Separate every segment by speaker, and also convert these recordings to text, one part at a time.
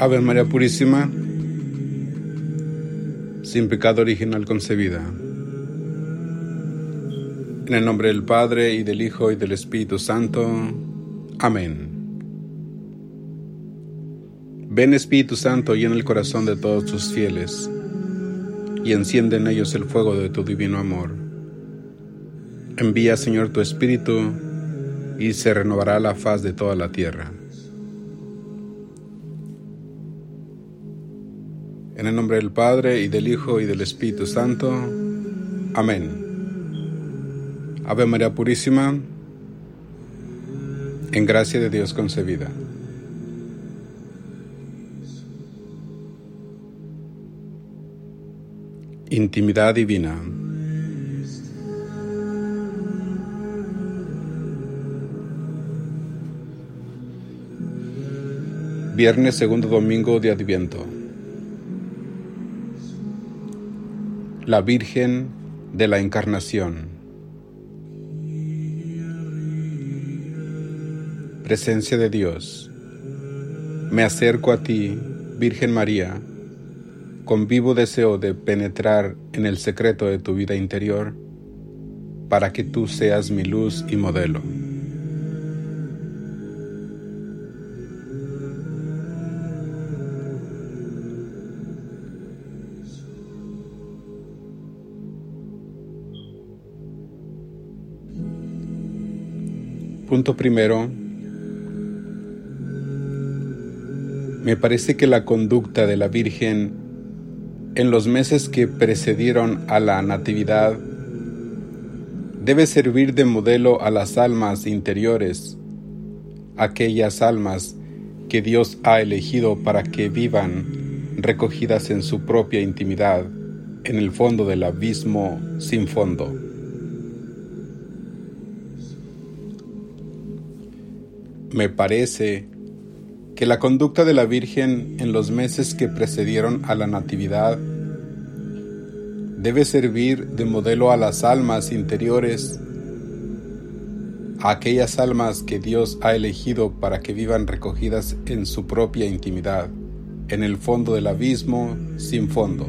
Speaker 1: Ave María Purísima, sin pecado original concebida. En el nombre del Padre y del Hijo y del Espíritu Santo. Amén. Ven Espíritu Santo y en el corazón de todos tus fieles, y enciende en ellos el fuego de tu divino amor. Envía, Señor, tu Espíritu, y se renovará la faz de toda la tierra. En el nombre del Padre y del Hijo y del Espíritu Santo. Amén. Ave María Purísima, en gracia de Dios concebida. Intimidad divina. Viernes segundo domingo de Adviento. La Virgen de la Encarnación. Presencia de Dios. Me acerco a ti, Virgen María, con vivo deseo de penetrar en el secreto de tu vida interior, para que tú seas mi luz y modelo. Punto primero, me parece que la conducta de la Virgen en los meses que precedieron a la Natividad debe servir de modelo a las almas interiores, aquellas almas que Dios ha elegido para que vivan recogidas en su propia intimidad, en el fondo del abismo sin fondo. Me parece que la conducta de la Virgen en los meses que precedieron a la Natividad debe servir de modelo a las almas interiores, a aquellas almas que Dios ha elegido para que vivan recogidas en su propia intimidad, en el fondo del abismo sin fondo.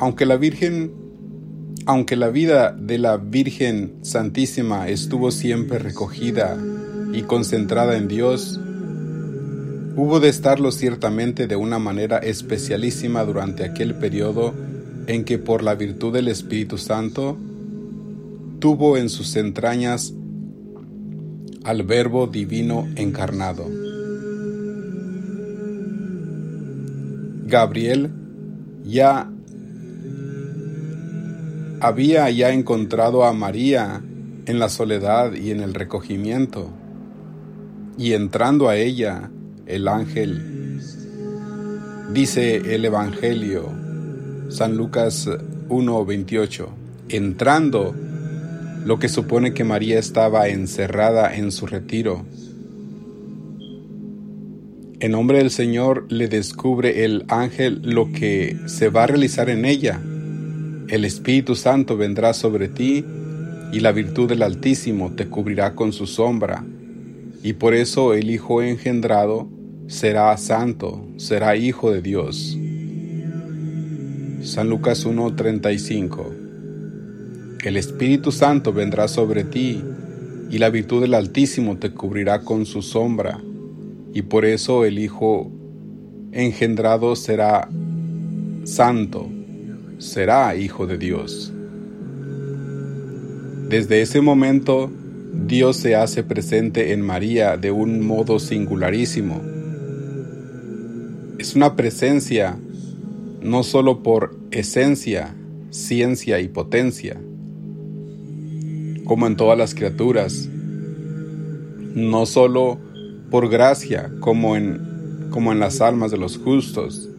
Speaker 1: Aunque la Virgen, aunque la vida de la Virgen Santísima estuvo siempre recogida y concentrada en Dios, hubo de estarlo ciertamente de una manera especialísima durante aquel periodo en que por la virtud del Espíritu Santo tuvo en sus entrañas al Verbo Divino encarnado. Gabriel ya había ya encontrado a María en la soledad y en el recogimiento, y entrando a ella, el ángel, dice el Evangelio, San Lucas 1:28, entrando, lo que supone que María estaba encerrada en su retiro. En nombre del Señor le descubre el ángel lo que se va a realizar en ella el Espíritu Santo vendrá sobre ti y la virtud del Altísimo te cubrirá con su sombra, y por eso el Hijo engendrado será santo, será hijo de Dios. San Lucas 1:35 El Espíritu Santo vendrá sobre ti y la virtud del Altísimo te cubrirá con su sombra, y por eso el Hijo engendrado será santo, será hijo de Dios. Desde ese momento, Dios se hace presente en María de un modo singularísimo. Es una presencia no solo por esencia, ciencia y potencia, como en todas las criaturas, no solo por gracia, como en, como en las almas de los justos,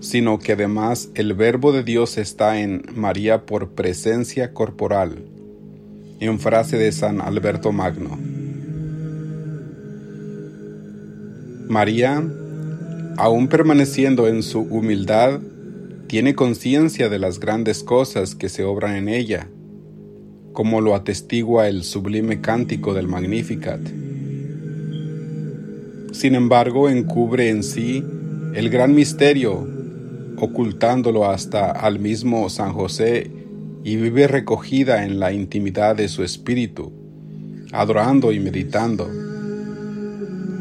Speaker 1: sino que además el verbo de Dios está en María por presencia corporal, en frase de San Alberto Magno. María, aún permaneciendo en su humildad, tiene conciencia de las grandes cosas que se obran en ella, como lo atestigua el sublime cántico del Magnificat. Sin embargo, encubre en sí el gran misterio, ocultándolo hasta al mismo San José y vive recogida en la intimidad de su espíritu, adorando y meditando.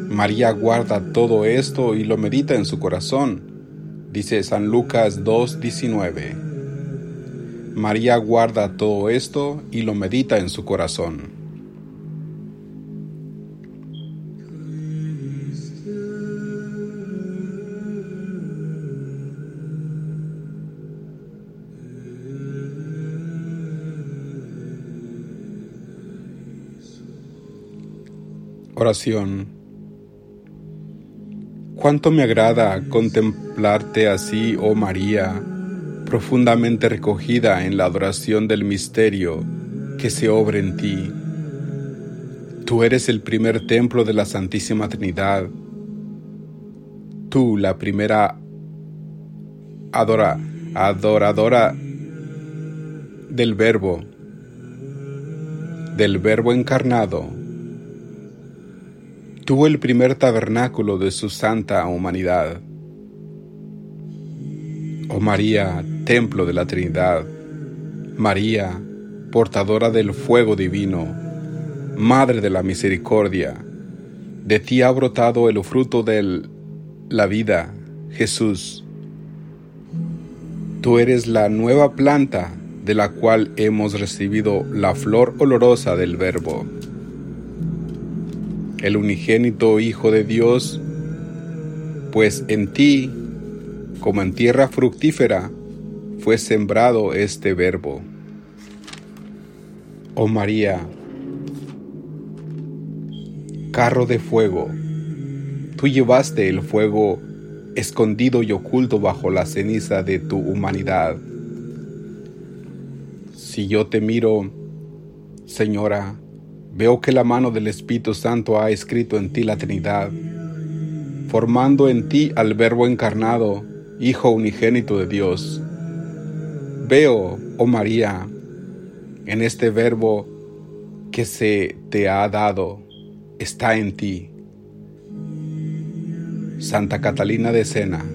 Speaker 1: María guarda todo esto y lo medita en su corazón, dice San Lucas 2.19. María guarda todo esto y lo medita en su corazón. Oración. Cuánto me agrada contemplarte así, oh María, profundamente recogida en la adoración del misterio que se obra en ti. Tú eres el primer templo de la Santísima Trinidad. Tú, la primera adora, adoradora del Verbo, del Verbo encarnado tuvo el primer tabernáculo de su santa humanidad. Oh María, templo de la Trinidad, María, portadora del fuego divino, Madre de la Misericordia, de ti ha brotado el fruto de la vida, Jesús. Tú eres la nueva planta de la cual hemos recibido la flor olorosa del Verbo el unigénito Hijo de Dios, pues en ti, como en tierra fructífera, fue sembrado este verbo. Oh María, carro de fuego, tú llevaste el fuego escondido y oculto bajo la ceniza de tu humanidad. Si yo te miro, Señora, Veo que la mano del Espíritu Santo ha escrito en ti la Trinidad, formando en ti al Verbo encarnado, Hijo unigénito de Dios. Veo, oh María, en este Verbo que se te ha dado, está en ti. Santa Catalina de Sena.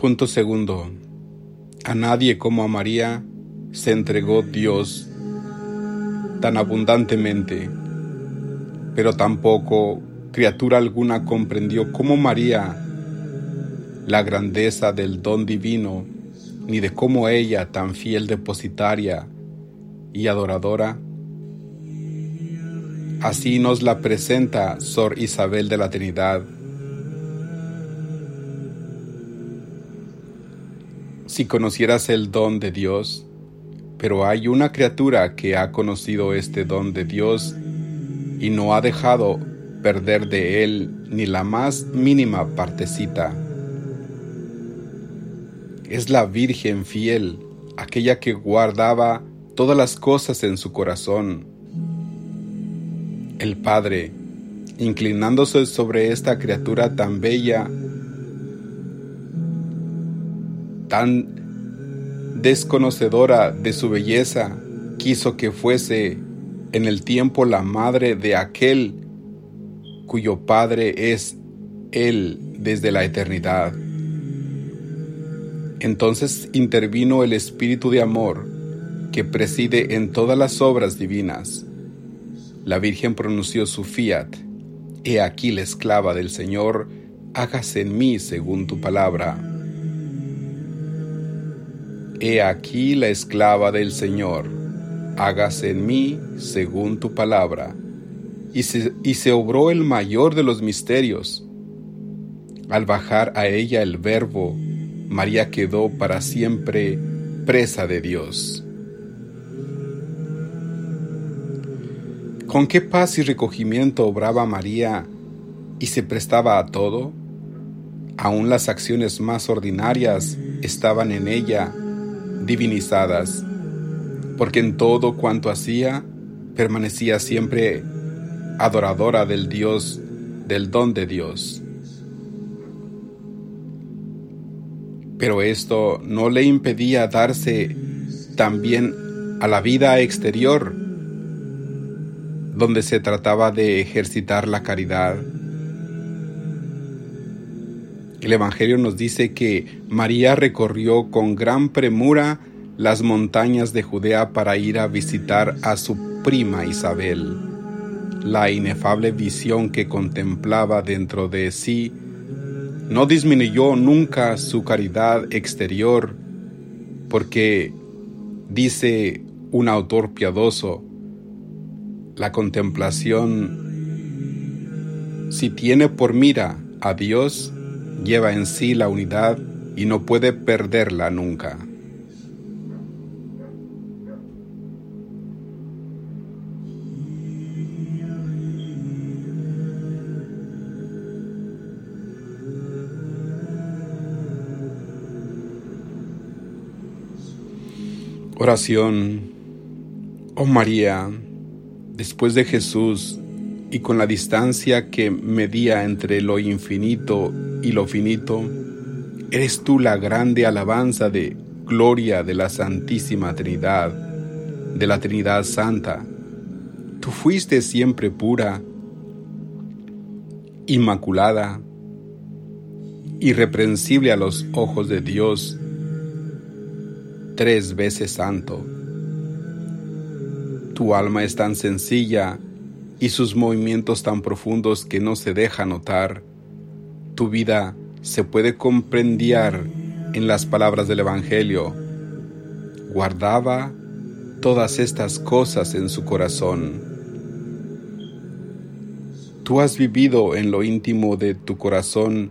Speaker 1: Punto segundo. A nadie como a María se entregó Dios tan abundantemente, pero tampoco criatura alguna comprendió cómo María la grandeza del don divino, ni de cómo ella, tan fiel depositaria y adoradora, así nos la presenta Sor Isabel de la Trinidad si conocieras el don de Dios, pero hay una criatura que ha conocido este don de Dios y no ha dejado perder de él ni la más mínima partecita. Es la Virgen fiel, aquella que guardaba todas las cosas en su corazón. El Padre, inclinándose sobre esta criatura tan bella, tan desconocedora de su belleza, quiso que fuese en el tiempo la madre de aquel cuyo Padre es Él desde la eternidad. Entonces intervino el Espíritu de Amor que preside en todas las obras divinas. La Virgen pronunció su fiat, He aquí la esclava del Señor, hágase en mí según tu palabra. He aquí la esclava del Señor, hágase en mí según tu palabra. Y se, y se obró el mayor de los misterios. Al bajar a ella el verbo, María quedó para siempre presa de Dios. Con qué paz y recogimiento obraba María y se prestaba a todo. Aún las acciones más ordinarias estaban en ella divinizadas, porque en todo cuanto hacía permanecía siempre adoradora del Dios, del don de Dios. Pero esto no le impedía darse también a la vida exterior, donde se trataba de ejercitar la caridad. El Evangelio nos dice que María recorrió con gran premura las montañas de Judea para ir a visitar a su prima Isabel. La inefable visión que contemplaba dentro de sí no disminuyó nunca su caridad exterior, porque, dice un autor piadoso, la contemplación, si tiene por mira a Dios, lleva en sí la unidad y no puede perderla nunca. Oración. Oh María, después de Jesús y con la distancia que medía entre lo infinito y lo finito, eres tú la grande alabanza de gloria de la Santísima Trinidad, de la Trinidad Santa. Tú fuiste siempre pura, inmaculada, irreprensible a los ojos de Dios, tres veces santo. Tu alma es tan sencilla y sus movimientos tan profundos que no se deja notar. Tu vida se puede comprender en las palabras del Evangelio. Guardaba todas estas cosas en su corazón. Tú has vivido en lo íntimo de tu corazón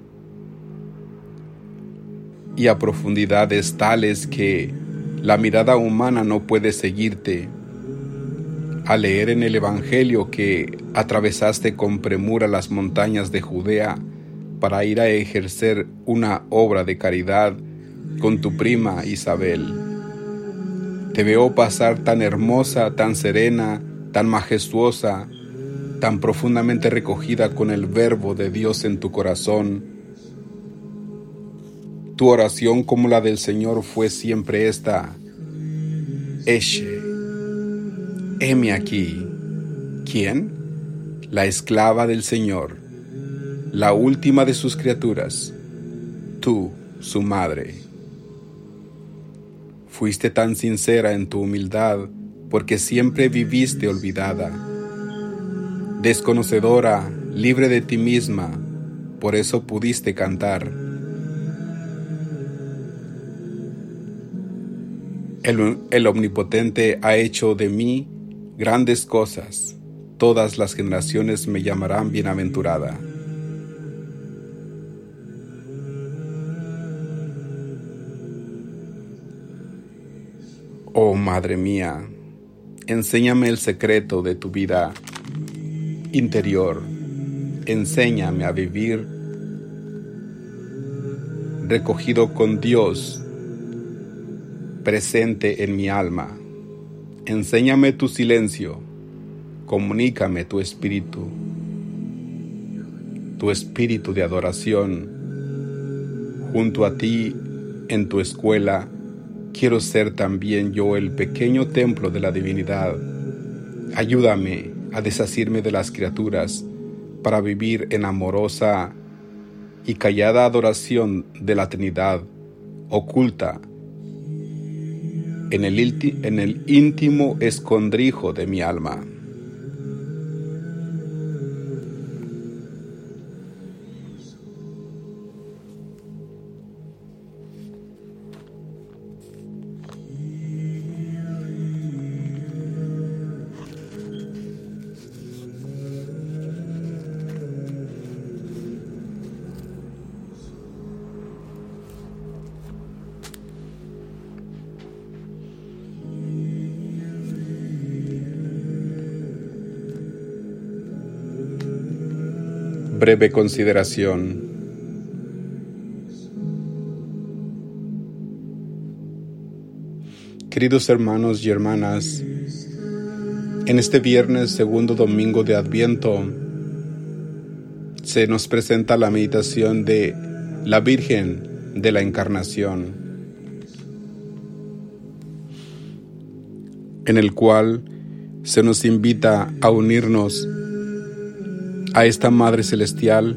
Speaker 1: y a profundidades tales que la mirada humana no puede seguirte. Al leer en el Evangelio que atravesaste con premura las montañas de Judea para ir a ejercer una obra de caridad con tu prima Isabel. Te veo pasar tan hermosa, tan serena, tan majestuosa, tan profundamente recogida con el verbo de Dios en tu corazón, tu oración como la del Señor fue siempre esta. Eshe, heme aquí. ¿Quién? La esclava del Señor, la última de sus criaturas, tú, su madre. Fuiste tan sincera en tu humildad porque siempre viviste olvidada, desconocedora, libre de ti misma, por eso pudiste cantar El, Omnipotente ha hecho de mí grandes cosas. Todas las generaciones me llamarán bienaventurada. Oh Madre mía, enséñame el secreto de tu vida interior. Enséñame a vivir recogido con Dios presente en mi alma. Enséñame tu silencio, comunícame tu espíritu, tu espíritu de adoración. Junto a ti, en tu escuela, quiero ser también yo el pequeño templo de la divinidad. Ayúdame a desasirme de las criaturas para vivir en amorosa y callada adoración de la Trinidad oculta en el, en el íntimo escondrijo de mi alma. Breve consideración. Queridos hermanos y hermanas, en este viernes segundo domingo de Adviento se nos presenta la meditación de la Virgen de la Encarnación, en el cual se nos invita a unirnos a esta Madre Celestial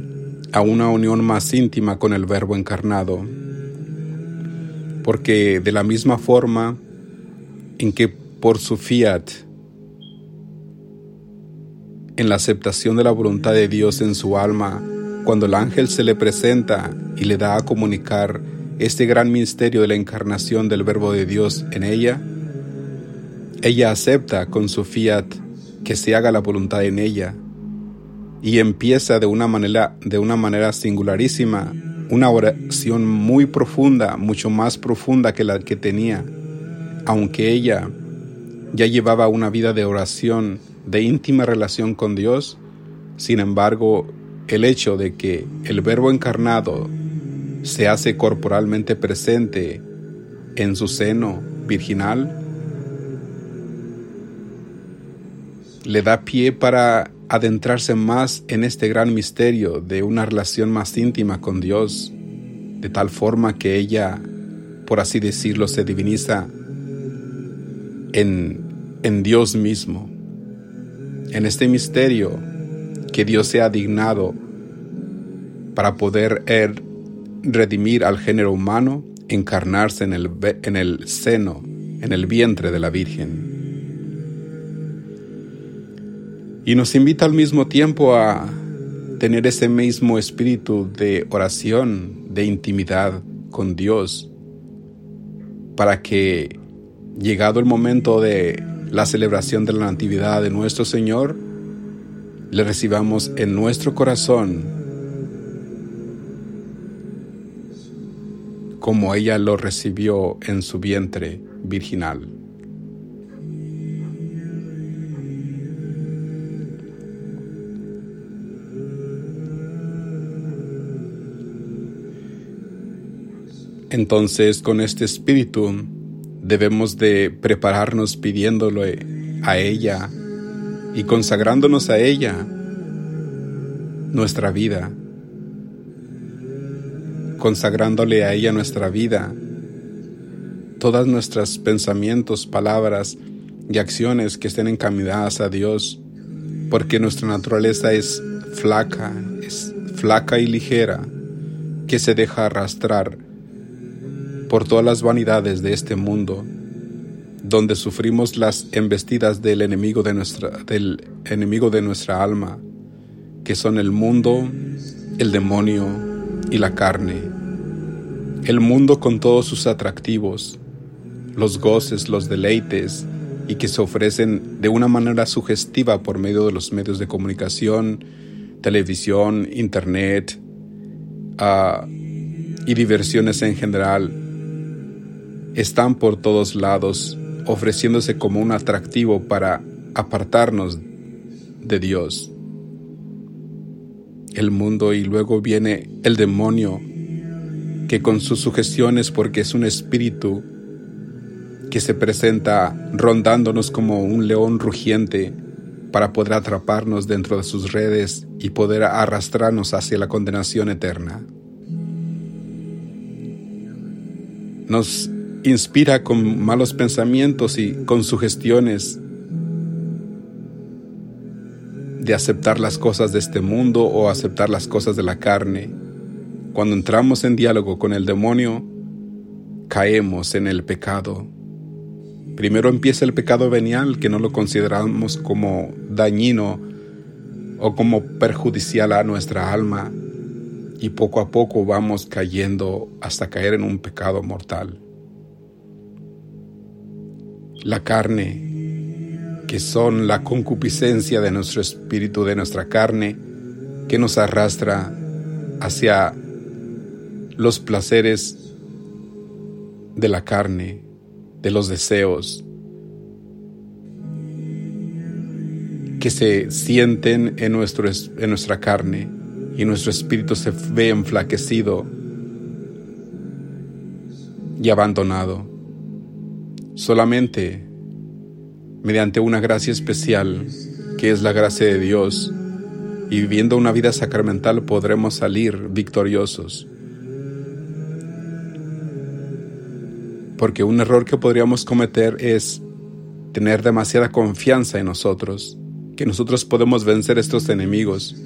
Speaker 1: a una unión más íntima con el Verbo encarnado. Porque de la misma forma en que por su fiat, en la aceptación de la voluntad de Dios en su alma, cuando el ángel se le presenta y le da a comunicar este gran misterio de la encarnación del Verbo de Dios en ella, ella acepta con su fiat que se haga la voluntad en ella y empieza de una manera, de una manera singularísima, una oración muy profunda, mucho más profunda que la que tenía, aunque ella ya llevaba una vida de oración, de íntima relación con Dios, sin embargo, el hecho de que el Verbo encarnado se hace corporalmente presente en su seno virginal, le da pie para adentrarse más en este gran misterio de una relación más íntima con Dios, de tal forma que ella, por así decirlo, se diviniza en, en Dios mismo, en este misterio que Dios se ha dignado para poder er, redimir al género humano, encarnarse en el, en el seno, en el vientre de la Virgen y nos invita al mismo tiempo a tener ese mismo espíritu de oración, de intimidad con Dios, para que llegado el momento de la celebración de la Natividad de nuestro Señor, le recibamos en nuestro corazón como ella lo recibió en su vientre virginal. Entonces, con este espíritu, debemos de prepararnos pidiéndole a ella y consagrándonos a ella nuestra vida, consagrándole a ella nuestra vida, todas nuestros pensamientos, palabras y acciones que estén encaminadas a Dios, porque nuestra naturaleza es flaca, es flaca y ligera, que se deja arrastrar por todas las vanidades de este mundo, donde sufrimos las embestidas del enemigo de nuestra, del enemigo de nuestra alma, que son el mundo, el demonio y la carne. El mundo con todos sus atractivos, los goces, los deleites, y que se ofrecen de una manera sugestiva por medio de los medios de comunicación, televisión, internet uh, y diversiones en general, están por todos lados ofreciéndose como un atractivo para apartarnos de Dios. El mundo y luego viene el demonio que con sus sugestiones, porque es un espíritu que se presenta rondándonos como un león rugiente para poder atraparnos dentro de sus redes y poder arrastrarnos hacia la condenación eterna. Nos inspira con malos pensamientos y con sugestiones de aceptar las cosas de este mundo o aceptar las cosas de la carne. Cuando entramos en diálogo con el demonio, caemos en el pecado. Primero empieza el pecado venial que no lo consideramos como dañino o como perjudicial a nuestra alma y poco a poco vamos cayendo hasta caer en un pecado mortal. La carne, que son la concupiscencia de nuestro espíritu, de nuestra carne, que nos arrastra hacia los placeres de la carne, de los deseos, que se sienten en, nuestro, en nuestra carne y nuestro espíritu se ve enflaquecido y abandonado. Solamente mediante una gracia especial, que es la gracia de Dios, y viviendo una vida sacramental podremos salir victoriosos. Porque un error que podríamos cometer es tener demasiada confianza en nosotros, que nosotros podemos vencer estos enemigos,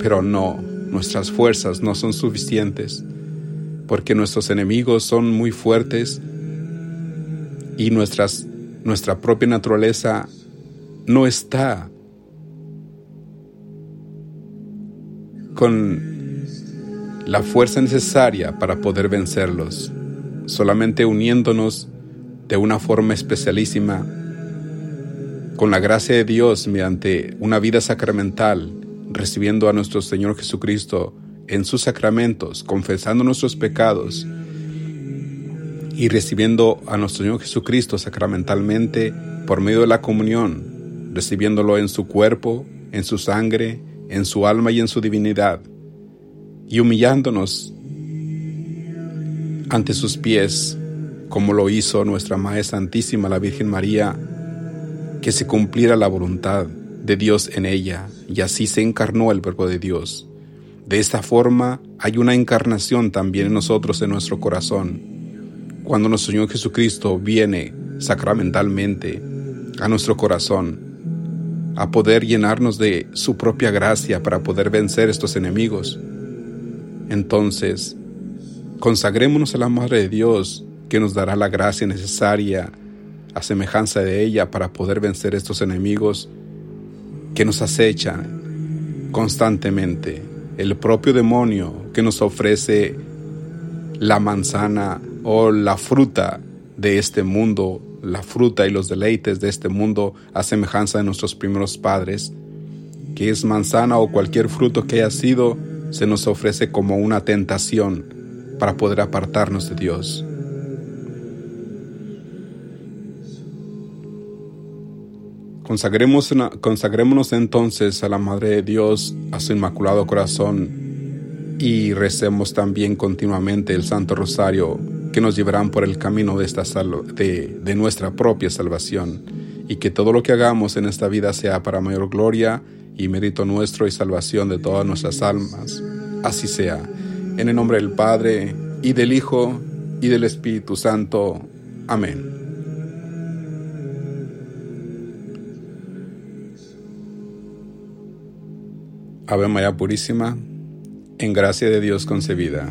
Speaker 1: pero no, nuestras fuerzas no son suficientes, porque nuestros enemigos son muy fuertes y nuestras, nuestra propia naturaleza no está con la fuerza necesaria para poder vencerlos, solamente uniéndonos de una forma especialísima con la gracia de Dios mediante una vida sacramental, recibiendo a nuestro Señor Jesucristo en sus sacramentos, confesando nuestros pecados y recibiendo a nuestro Señor Jesucristo sacramentalmente por medio de la comunión, recibiéndolo en su cuerpo, en su sangre, en su alma y en su divinidad, y humillándonos ante sus pies, como lo hizo nuestra Madre Santísima, la Virgen María, que se cumpliera la voluntad de Dios en ella, y así se encarnó el Verbo de Dios. De esta forma hay una encarnación también en nosotros, en nuestro corazón. Cuando nuestro Señor Jesucristo viene sacramentalmente a nuestro corazón, a poder llenarnos de su propia gracia para poder vencer estos enemigos. Entonces, consagrémonos a la Madre de Dios, que nos dará la gracia necesaria a semejanza de ella para poder vencer estos enemigos que nos acechan constantemente, el propio demonio que nos ofrece la manzana o la fruta de este mundo, la fruta y los deleites de este mundo a semejanza de nuestros primeros padres, que es manzana o cualquier fruto que haya sido, se nos ofrece como una tentación para poder apartarnos de Dios. consagrémonos entonces a la Madre de Dios, a su Inmaculado Corazón, y recemos también continuamente el Santo Rosario que nos llevarán por el camino de, esta de, de nuestra propia salvación, y que todo lo que hagamos en esta vida sea para mayor gloria y mérito nuestro y salvación de todas nuestras almas. Así sea. En el nombre del Padre, y del Hijo, y del Espíritu Santo. Amén. Ave María Purísima, en gracia de Dios concebida.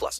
Speaker 2: plus.